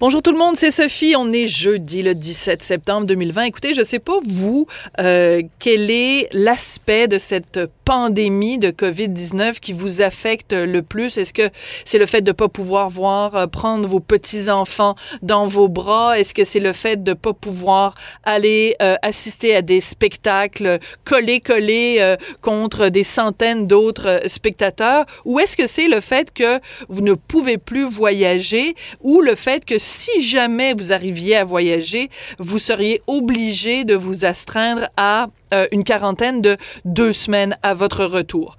Bonjour tout le monde, c'est Sophie. On est jeudi le 17 septembre 2020. Écoutez, je sais pas vous, euh, quel est l'aspect de cette pandémie de COVID-19 qui vous affecte le plus? Est-ce que c'est le fait de pas pouvoir voir, euh, prendre vos petits-enfants dans vos bras? Est-ce que c'est le fait de pas pouvoir aller euh, assister à des spectacles collés-collés euh, contre des centaines d'autres spectateurs? Ou est-ce que c'est le fait que vous ne pouvez plus voyager ou le fait que si jamais vous arriviez à voyager, vous seriez obligé de vous astreindre à une quarantaine de deux semaines à votre retour.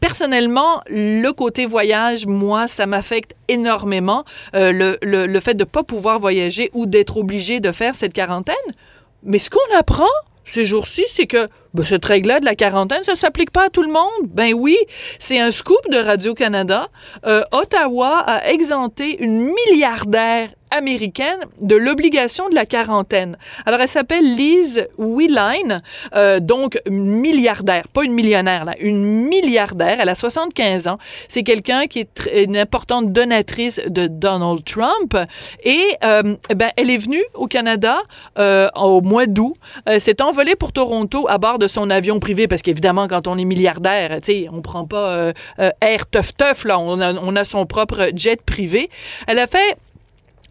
Personnellement, le côté voyage, moi, ça m'affecte énormément. Euh, le, le, le fait de ne pas pouvoir voyager ou d'être obligé de faire cette quarantaine. Mais ce qu'on apprend ces jours-ci, c'est que ben, cette règle-là de la quarantaine, ça s'applique pas à tout le monde. Ben oui, c'est un scoop de Radio-Canada. Euh, Ottawa a exempté une milliardaire américaine de l'obligation de la quarantaine. Alors, elle s'appelle Liz Wheeline, euh, donc milliardaire, pas une millionnaire, là, une milliardaire. Elle a 75 ans. C'est quelqu'un qui est une importante donatrice de Donald Trump. Et euh, ben, elle est venue au Canada euh, au mois d'août. Euh, s'est envolée pour Toronto à bord de son avion privé, parce qu'évidemment, quand on est milliardaire, tu sais, on prend pas air teuf teuf, là. On a, on a son propre jet privé. Elle a fait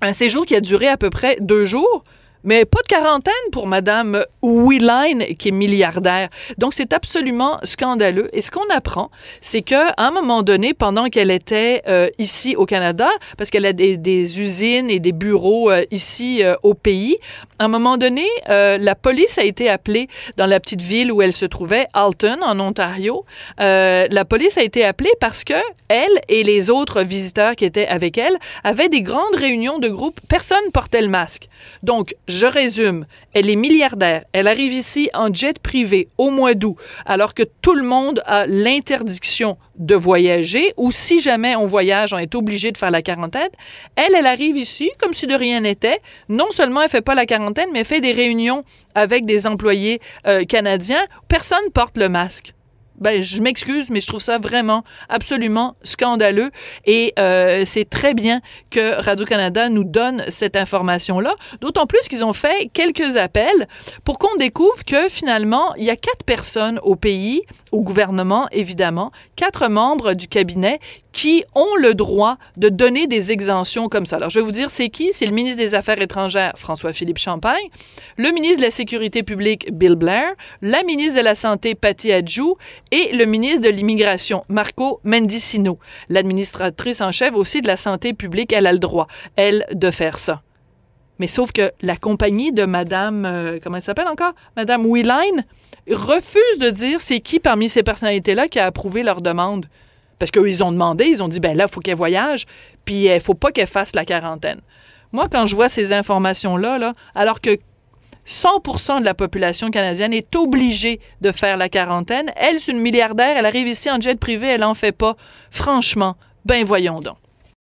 un séjour qui a duré à peu près deux jours? Mais pas de quarantaine pour Madame Wheeline, qui est milliardaire. Donc, c'est absolument scandaleux. Et ce qu'on apprend, c'est qu'à un moment donné, pendant qu'elle était euh, ici au Canada, parce qu'elle a des, usines et des bureaux euh, ici euh, au pays, à un moment donné, la police a été appelée dans la petite ville où elle se trouvait, Alton, en Ontario. La police a été appelée parce que elle et les autres visiteurs qui étaient avec elle avaient des grandes réunions de groupe. Personne portait le masque. Donc, je résume, elle est milliardaire, elle arrive ici en jet privé au mois d'août, alors que tout le monde a l'interdiction de voyager, ou si jamais on voyage, on est obligé de faire la quarantaine. Elle, elle arrive ici comme si de rien n'était. Non seulement elle fait pas la quarantaine, mais elle fait des réunions avec des employés euh, canadiens. Personne porte le masque ben, je m'excuse, mais je trouve ça vraiment absolument scandaleux. Et euh, c'est très bien que Radio-Canada nous donne cette information-là. D'autant plus qu'ils ont fait quelques appels pour qu'on découvre que finalement, il y a quatre personnes au pays, au gouvernement évidemment, quatre membres du cabinet qui ont le droit de donner des exemptions comme ça. Alors, je vais vous dire, c'est qui? C'est le ministre des Affaires étrangères, François-Philippe Champagne, le ministre de la Sécurité publique, Bill Blair, la ministre de la Santé, Patty Adjou, et le ministre de l'Immigration, Marco Mendicino. L'administratrice en chef aussi de la Santé publique, elle a le droit, elle, de faire ça. Mais sauf que la compagnie de Madame, euh, comment elle s'appelle encore? Madame Wheeline, refuse de dire c'est qui parmi ces personnalités-là qui a approuvé leur demande. Parce qu'ils ont demandé, ils ont dit, ben là, il faut qu'elle voyage, puis il faut pas qu'elle fasse la quarantaine. Moi, quand je vois ces informations-là, là, alors que 100% de la population canadienne est obligée de faire la quarantaine, elle, c'est une milliardaire, elle arrive ici en jet privé, elle en fait pas. Franchement, ben voyons donc.